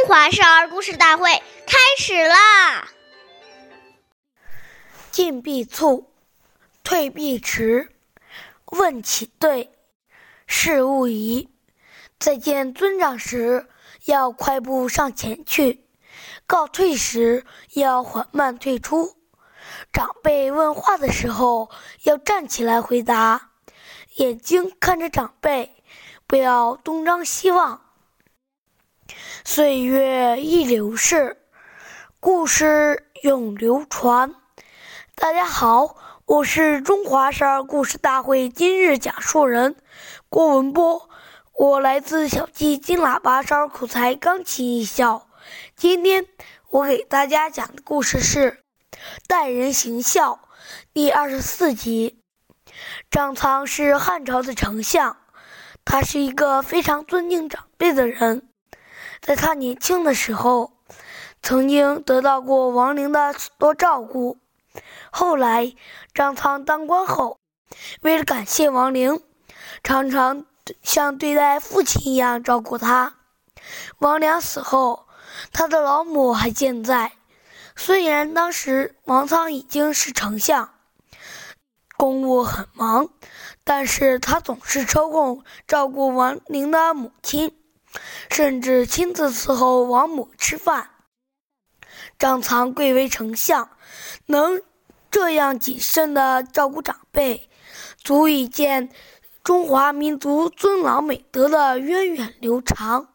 中华少儿故事大会开始啦！进必促，退必迟，问起对，事勿疑。再见尊长时，要快步上前去；告退时，要缓慢退出。长辈问话的时候，要站起来回答，眼睛看着长辈，不要东张西望。岁月易流逝，故事永流传。大家好，我是中华十二故事大会今日讲述人郭文波，我来自小鸡金喇叭少儿口才钢琴艺校。今天我给大家讲的故事是《待人行孝》第二十四集。张苍是汉朝的丞相，他是一个非常尊敬长辈的人。在他年轻的时候，曾经得到过王陵的许多照顾。后来张苍当官后，为了感谢王陵，常常像对待父亲一样照顾他。王良死后，他的老母还健在。虽然当时王苍已经是丞相，公务很忙，但是他总是抽空照顾王陵的母亲。甚至亲自伺候王母吃饭。张苍贵为丞相，能这样谨慎地照顾长辈，足以见中华民族尊老美德的源远流长。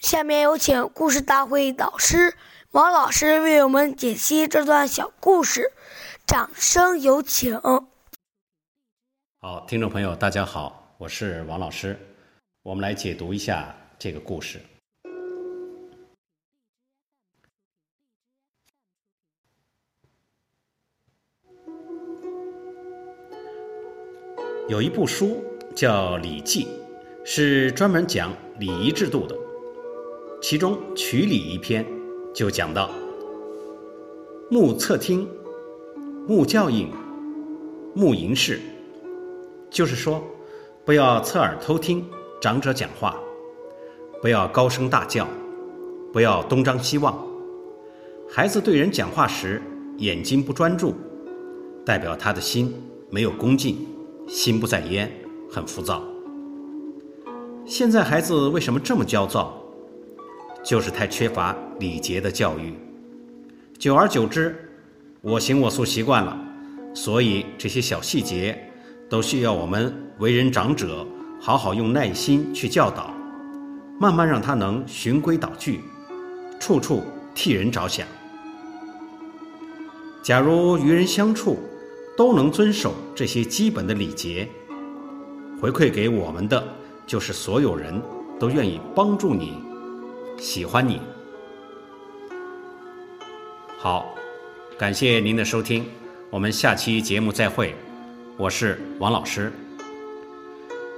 下面有请故事大会导师王老师为我们解析这段小故事，掌声有请。好，听众朋友，大家好，我是王老师。我们来解读一下这个故事。有一部书叫《礼记》，是专门讲礼仪制度的。其中《曲礼》一篇就讲到：目侧听，目教应，目迎视。就是说，不要侧耳偷听。长者讲话，不要高声大叫，不要东张西望。孩子对人讲话时，眼睛不专注，代表他的心没有恭敬，心不在焉，很浮躁。现在孩子为什么这么焦躁？就是太缺乏礼节的教育。久而久之，我行我素习惯了，所以这些小细节都需要我们为人长者。好好用耐心去教导，慢慢让他能循规蹈矩，处处替人着想。假如与人相处都能遵守这些基本的礼节，回馈给我们的就是所有人都愿意帮助你，喜欢你。好，感谢您的收听，我们下期节目再会，我是王老师。